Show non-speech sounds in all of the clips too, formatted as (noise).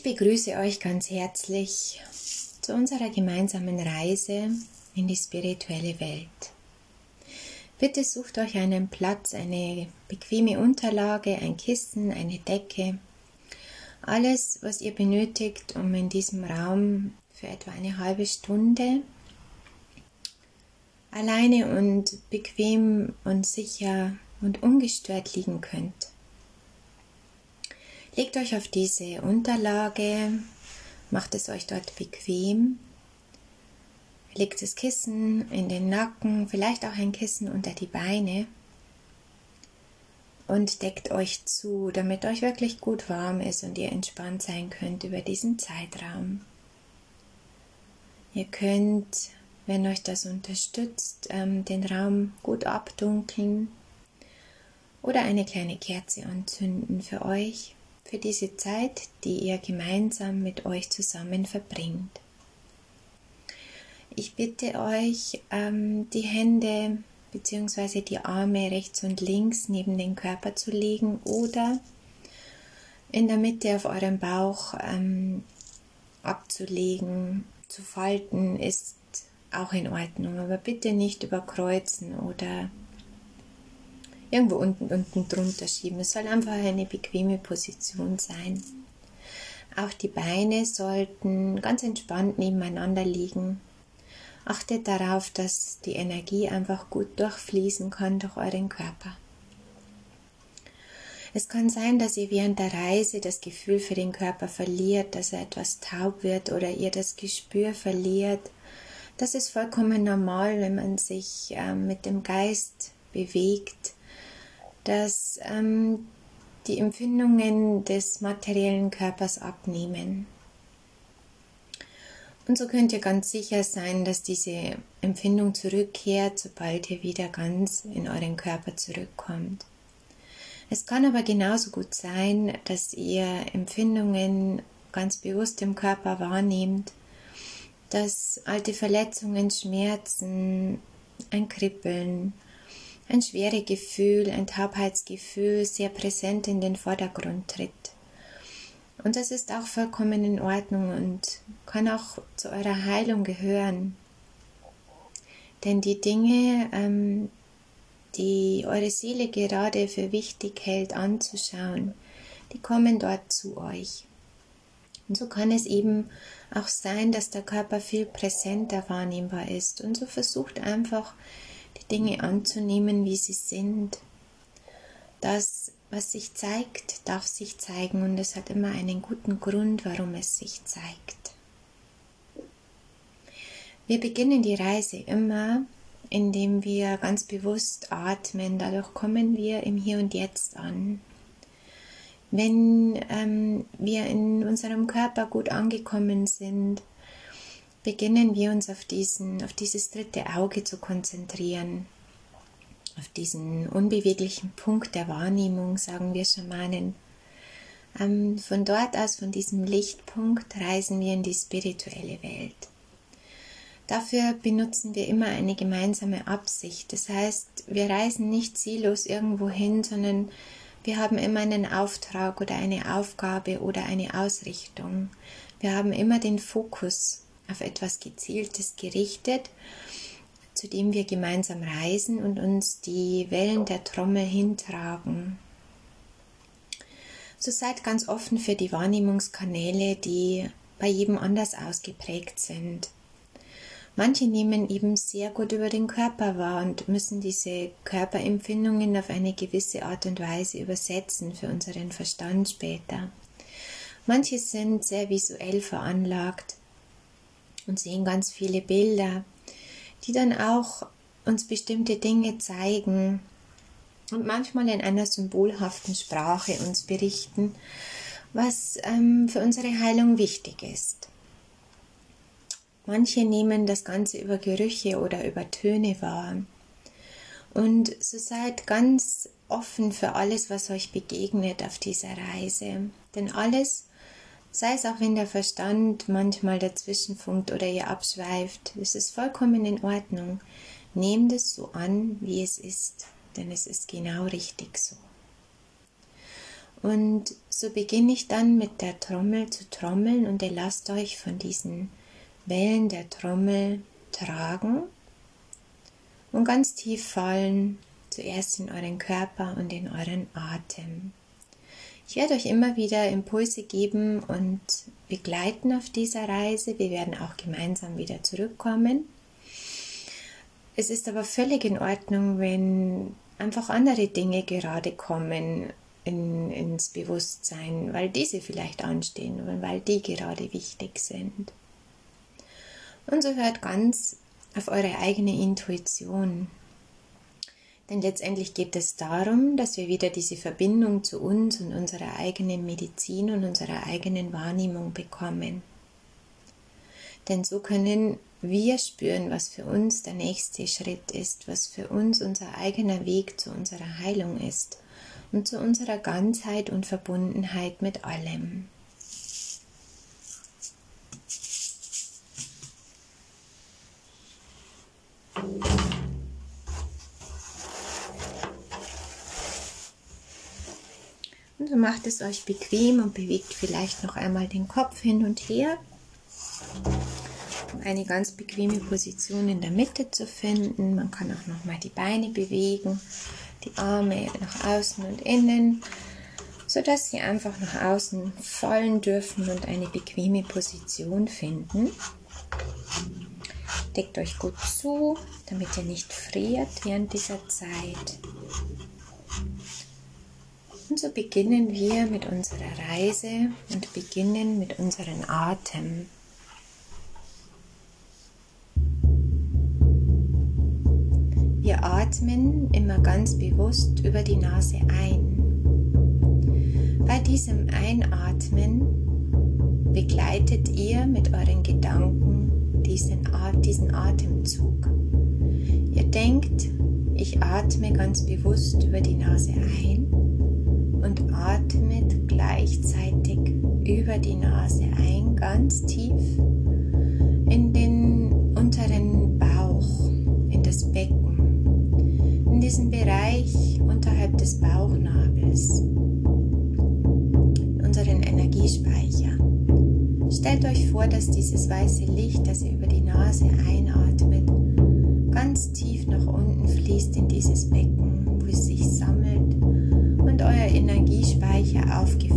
Ich begrüße euch ganz herzlich zu unserer gemeinsamen Reise in die spirituelle Welt. Bitte sucht euch einen Platz, eine bequeme Unterlage, ein Kissen, eine Decke, alles, was ihr benötigt, um in diesem Raum für etwa eine halbe Stunde alleine und bequem und sicher und ungestört liegen könnt. Legt euch auf diese Unterlage, macht es euch dort bequem, legt das Kissen in den Nacken, vielleicht auch ein Kissen unter die Beine und deckt euch zu, damit euch wirklich gut warm ist und ihr entspannt sein könnt über diesen Zeitraum. Ihr könnt, wenn euch das unterstützt, ähm, den Raum gut abdunkeln oder eine kleine Kerze anzünden für euch für diese Zeit, die ihr gemeinsam mit euch zusammen verbringt. Ich bitte euch, ähm, die Hände bzw. die Arme rechts und links neben den Körper zu legen oder in der Mitte auf eurem Bauch ähm, abzulegen, zu falten ist auch in Ordnung, aber bitte nicht überkreuzen oder irgendwo unten, unten drunter schieben. Es soll einfach eine bequeme Position sein. Auch die Beine sollten ganz entspannt nebeneinander liegen. Achtet darauf, dass die Energie einfach gut durchfließen kann durch euren Körper. Es kann sein, dass ihr während der Reise das Gefühl für den Körper verliert, dass er etwas taub wird oder ihr das Gespür verliert. Das ist vollkommen normal, wenn man sich äh, mit dem Geist bewegt dass ähm, die Empfindungen des materiellen Körpers abnehmen. Und so könnt ihr ganz sicher sein, dass diese Empfindung zurückkehrt, sobald ihr wieder ganz in euren Körper zurückkommt. Es kann aber genauso gut sein, dass ihr Empfindungen ganz bewusst im Körper wahrnehmt, dass alte Verletzungen, Schmerzen, ein Kribbeln, ein schweres Gefühl, ein Taubheitsgefühl sehr präsent in den Vordergrund tritt. Und das ist auch vollkommen in Ordnung und kann auch zu eurer Heilung gehören. Denn die Dinge, ähm, die eure Seele gerade für wichtig hält anzuschauen, die kommen dort zu euch. Und so kann es eben auch sein, dass der Körper viel präsenter wahrnehmbar ist. Und so versucht einfach die Dinge anzunehmen, wie sie sind. Das, was sich zeigt, darf sich zeigen und es hat immer einen guten Grund, warum es sich zeigt. Wir beginnen die Reise immer, indem wir ganz bewusst atmen. Dadurch kommen wir im Hier und Jetzt an. Wenn ähm, wir in unserem Körper gut angekommen sind, beginnen wir uns auf, diesen, auf dieses dritte Auge zu konzentrieren, auf diesen unbeweglichen Punkt der Wahrnehmung, sagen wir Schamanen. Ähm, von dort aus, von diesem Lichtpunkt, reisen wir in die spirituelle Welt. Dafür benutzen wir immer eine gemeinsame Absicht. Das heißt, wir reisen nicht ziellos irgendwo hin, sondern wir haben immer einen Auftrag oder eine Aufgabe oder eine Ausrichtung. Wir haben immer den Fokus auf etwas Gezieltes gerichtet, zu dem wir gemeinsam reisen und uns die Wellen der Trommel hintragen. So seid ganz offen für die Wahrnehmungskanäle, die bei jedem anders ausgeprägt sind. Manche nehmen eben sehr gut über den Körper wahr und müssen diese Körperempfindungen auf eine gewisse Art und Weise übersetzen für unseren Verstand später. Manche sind sehr visuell veranlagt und sehen ganz viele Bilder, die dann auch uns bestimmte Dinge zeigen und manchmal in einer symbolhaften Sprache uns berichten, was ähm, für unsere Heilung wichtig ist. Manche nehmen das Ganze über Gerüche oder über Töne wahr. Und so seid ganz offen für alles, was euch begegnet auf dieser Reise. Denn alles, sei es auch wenn der Verstand manchmal dazwischen funkt oder ihr abschweift, es ist vollkommen in Ordnung. Nehmt es so an, wie es ist, denn es ist genau richtig so. Und so beginne ich dann mit der Trommel zu trommeln und ihr lasst euch von diesen Wellen der Trommel tragen und ganz tief fallen, zuerst in euren Körper und in euren Atem. Ich werde euch immer wieder Impulse geben und begleiten auf dieser Reise. Wir werden auch gemeinsam wieder zurückkommen. Es ist aber völlig in Ordnung, wenn einfach andere Dinge gerade kommen in, ins Bewusstsein, weil diese vielleicht anstehen und weil die gerade wichtig sind. Und so hört ganz auf eure eigene Intuition. Denn letztendlich geht es darum, dass wir wieder diese Verbindung zu uns und unserer eigenen Medizin und unserer eigenen Wahrnehmung bekommen. Denn so können wir spüren, was für uns der nächste Schritt ist, was für uns unser eigener Weg zu unserer Heilung ist und zu unserer Ganzheit und Verbundenheit mit allem. Und so macht es euch bequem und bewegt vielleicht noch einmal den Kopf hin und her, um eine ganz bequeme Position in der Mitte zu finden. Man kann auch noch mal die Beine bewegen, die Arme nach außen und innen, sodass sie einfach nach außen fallen dürfen und eine bequeme Position finden. Deckt euch gut zu, damit ihr nicht friert während dieser Zeit. Und so beginnen wir mit unserer Reise und beginnen mit unserem Atem. Wir atmen immer ganz bewusst über die Nase ein. Bei diesem Einatmen begleitet ihr mit euren Gedanken diesen, diesen Atemzug. Ihr denkt, ich atme ganz bewusst über die Nase ein und atmet gleichzeitig über die Nase ein, ganz tief in den unteren Bauch, in das Becken, in diesen Bereich unterhalb des Bauchnabels, unseren Energiespeicher. Stellt euch vor, dass dieses weiße Licht, das ihr über die Nase einatmet, ganz tief nach unten fließt in dieses Becken, euer Energiespeicher aufgefüllt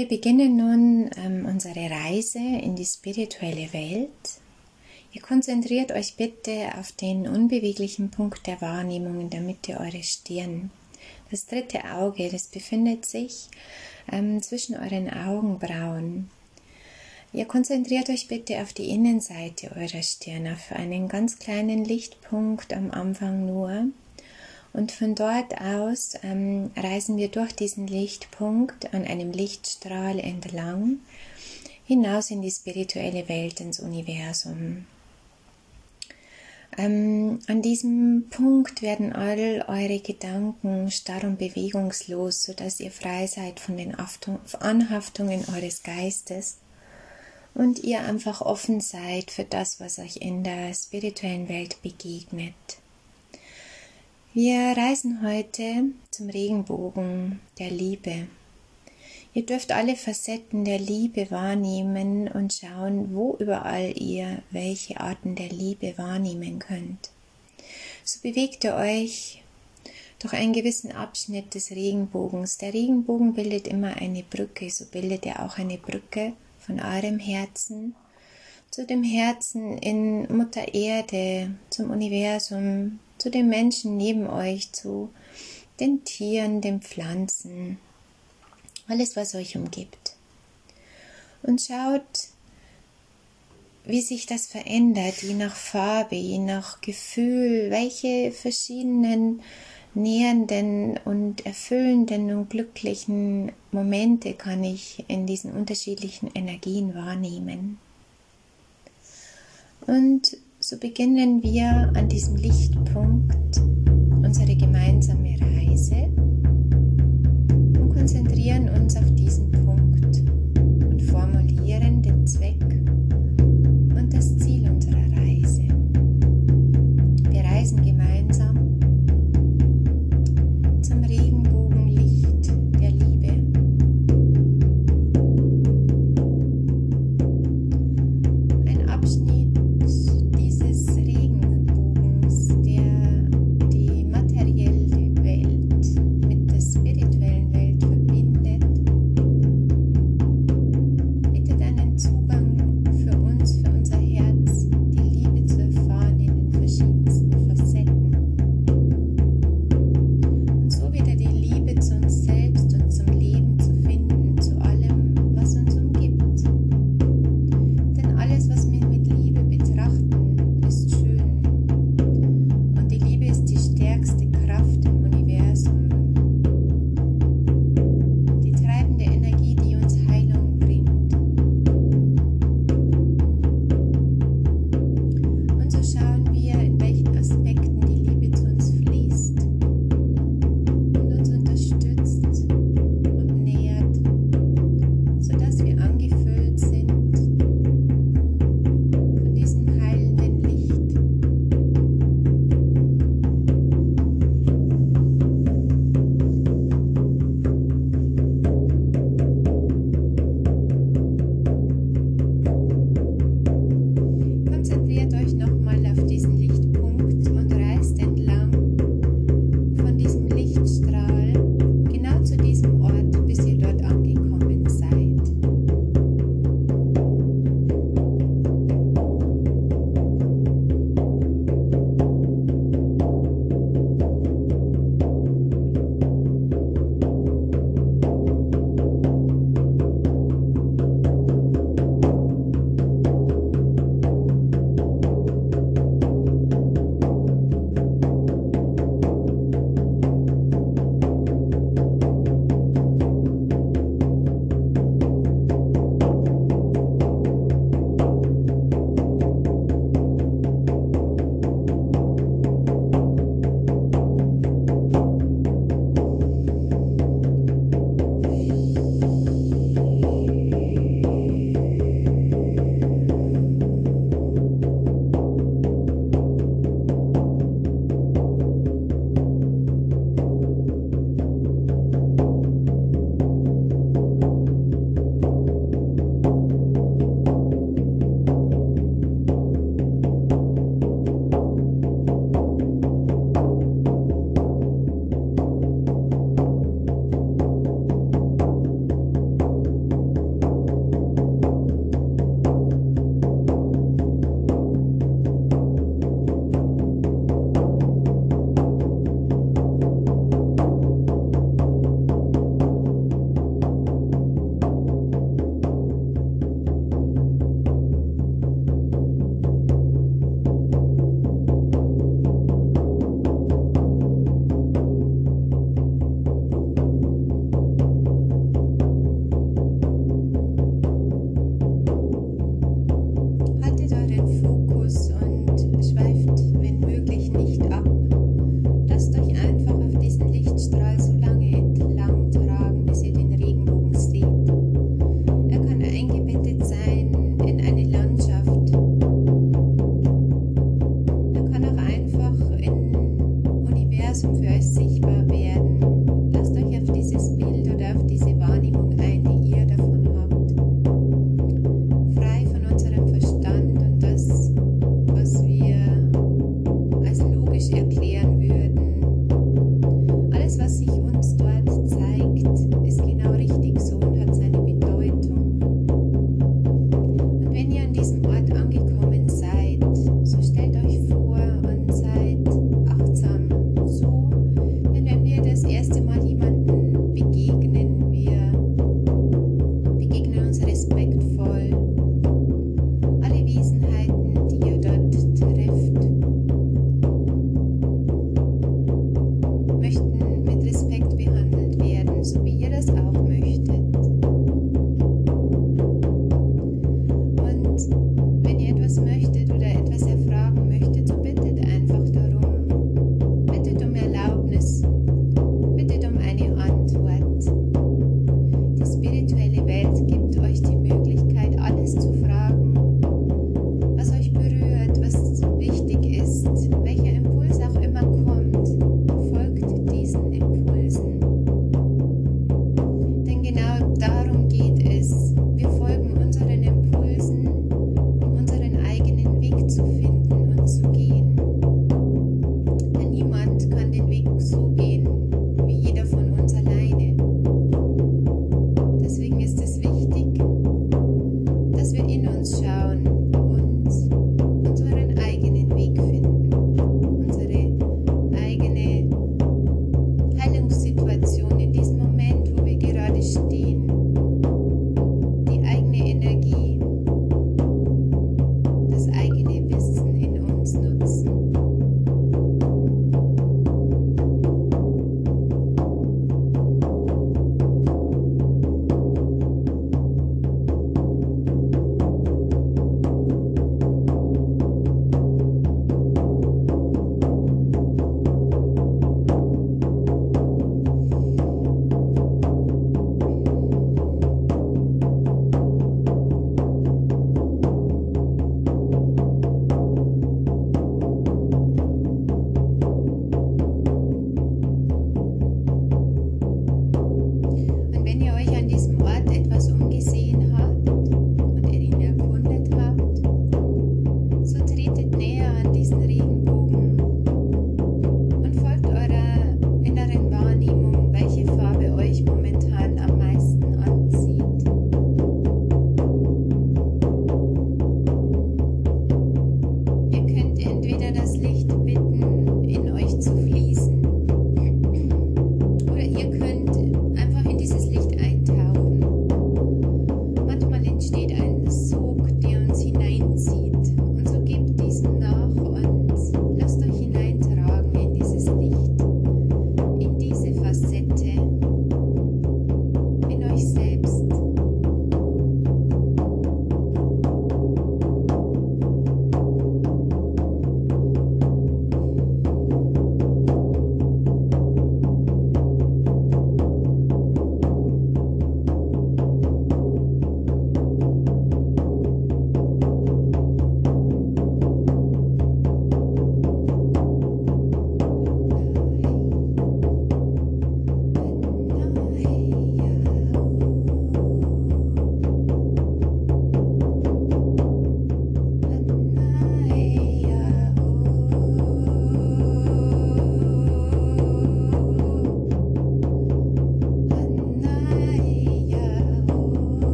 Wir beginnen nun ähm, unsere Reise in die spirituelle Welt. Ihr konzentriert euch bitte auf den unbeweglichen Punkt der Wahrnehmung in der Mitte eurer Stirn. Das dritte Auge, das befindet sich ähm, zwischen euren Augenbrauen. Ihr konzentriert euch bitte auf die Innenseite eurer Stirn, auf einen ganz kleinen Lichtpunkt am Anfang nur. Und von dort aus ähm, reisen wir durch diesen Lichtpunkt an einem Lichtstrahl entlang hinaus in die spirituelle Welt, ins Universum. Ähm, an diesem Punkt werden all eure Gedanken starr und bewegungslos, sodass ihr frei seid von den Anhaftungen eures Geistes und ihr einfach offen seid für das, was euch in der spirituellen Welt begegnet. Wir reisen heute zum Regenbogen der Liebe. Ihr dürft alle Facetten der Liebe wahrnehmen und schauen, wo überall ihr welche Arten der Liebe wahrnehmen könnt. So bewegt ihr euch durch einen gewissen Abschnitt des Regenbogens. Der Regenbogen bildet immer eine Brücke, so bildet er auch eine Brücke von eurem Herzen zu dem Herzen in Mutter Erde, zum Universum, zu den Menschen neben euch, zu den Tieren, den Pflanzen, alles, was euch umgibt. Und schaut, wie sich das verändert, je nach Farbe, je nach Gefühl, welche verschiedenen nähernden und erfüllenden und glücklichen Momente kann ich in diesen unterschiedlichen Energien wahrnehmen. Und so beginnen wir an diesem Lichtpunkt unsere gemeinsame Reise und konzentrieren uns auf diesen Punkt und formulieren den Zweck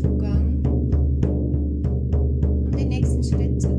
Zugang, um den nächsten Schritt zu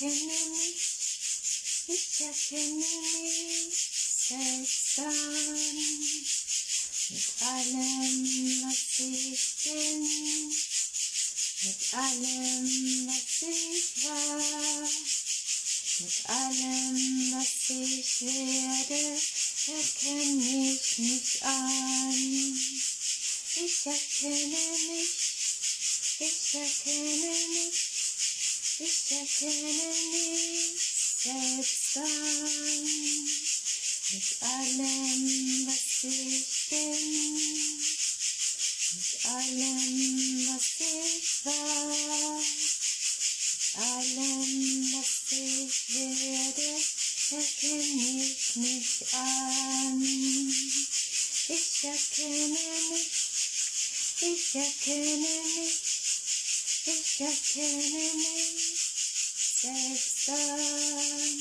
ich erkenne mich, ich erkenne mich selbst an. Mit allem, was ich bin, mit allem, was ich war, mit allem, was ich werde, erkenne ich mich an. Ich erkenne mich. Ich erkenne mich, ich erkenne mich selbst an. Mit allem, was ich bin, mit allem, was ich war, mit allem, was ich werde, erkenne ich mich an. Ich erkenne mich, ich erkenne mich. Ich erkenne mich selbst an,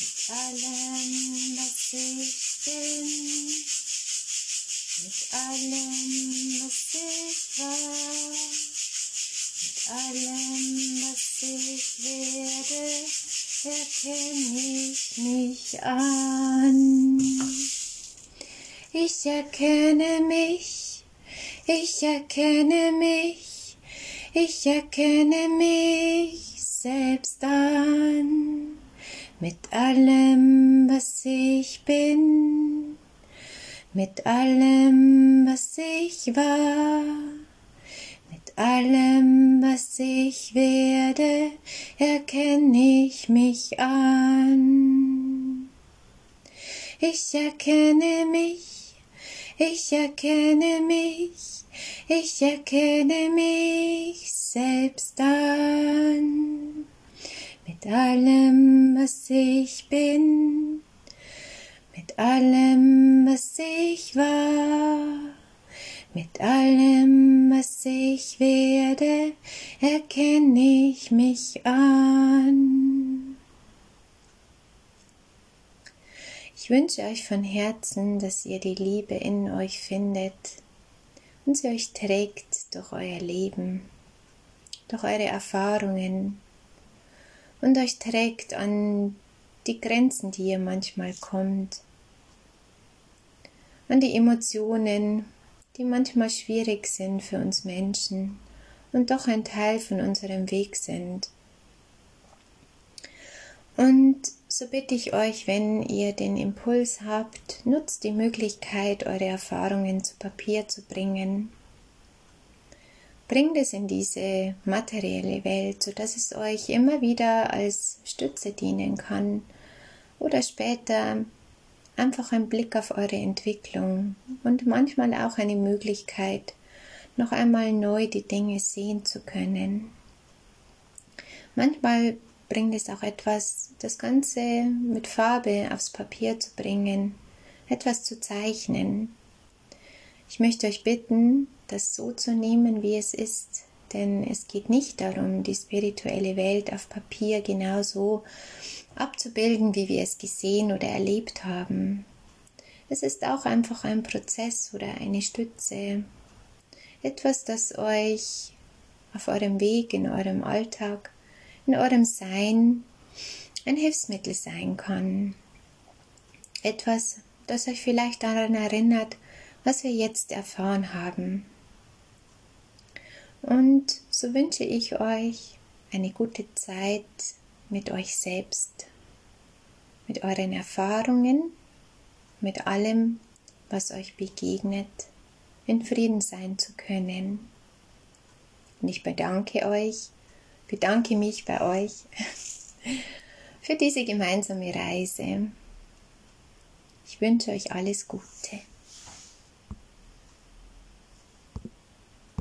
mit allem, was ich bin, mit allem, was ich war, mit allem, was ich werde, erkenne ich mich an. Ich erkenne mich, ich erkenne mich, ich erkenne mich selbst an mit allem, was ich bin, mit allem, was ich war, mit allem, was ich werde, erkenne ich mich an. Ich erkenne mich, ich erkenne mich, ich erkenne mich selbst an mit allem, was ich bin, mit allem, was ich war, mit allem, was ich werde, erkenne ich mich an. Ich wünsche euch von Herzen, dass ihr die Liebe in euch findet und sie euch trägt durch euer Leben, durch eure Erfahrungen und euch trägt an die Grenzen, die ihr manchmal kommt, an die Emotionen, die manchmal schwierig sind für uns Menschen und doch ein Teil von unserem Weg sind. Und so bitte ich euch, wenn ihr den Impuls habt, nutzt die Möglichkeit, eure Erfahrungen zu Papier zu bringen. Bringt es in diese materielle Welt, sodass es euch immer wieder als Stütze dienen kann oder später einfach ein Blick auf eure Entwicklung und manchmal auch eine Möglichkeit, noch einmal neu die Dinge sehen zu können. Manchmal bringt es auch etwas, das Ganze mit Farbe aufs Papier zu bringen, etwas zu zeichnen. Ich möchte euch bitten, das so zu nehmen, wie es ist, denn es geht nicht darum, die spirituelle Welt auf Papier genauso abzubilden, wie wir es gesehen oder erlebt haben. Es ist auch einfach ein Prozess oder eine Stütze, etwas, das euch auf eurem Weg, in eurem Alltag in eurem Sein ein Hilfsmittel sein kann. Etwas, das euch vielleicht daran erinnert, was wir jetzt erfahren haben. Und so wünsche ich euch eine gute Zeit mit euch selbst, mit euren Erfahrungen, mit allem, was euch begegnet, in Frieden sein zu können. Und ich bedanke euch, bedanke mich bei euch (laughs) für diese gemeinsame Reise. Ich wünsche euch alles Gute.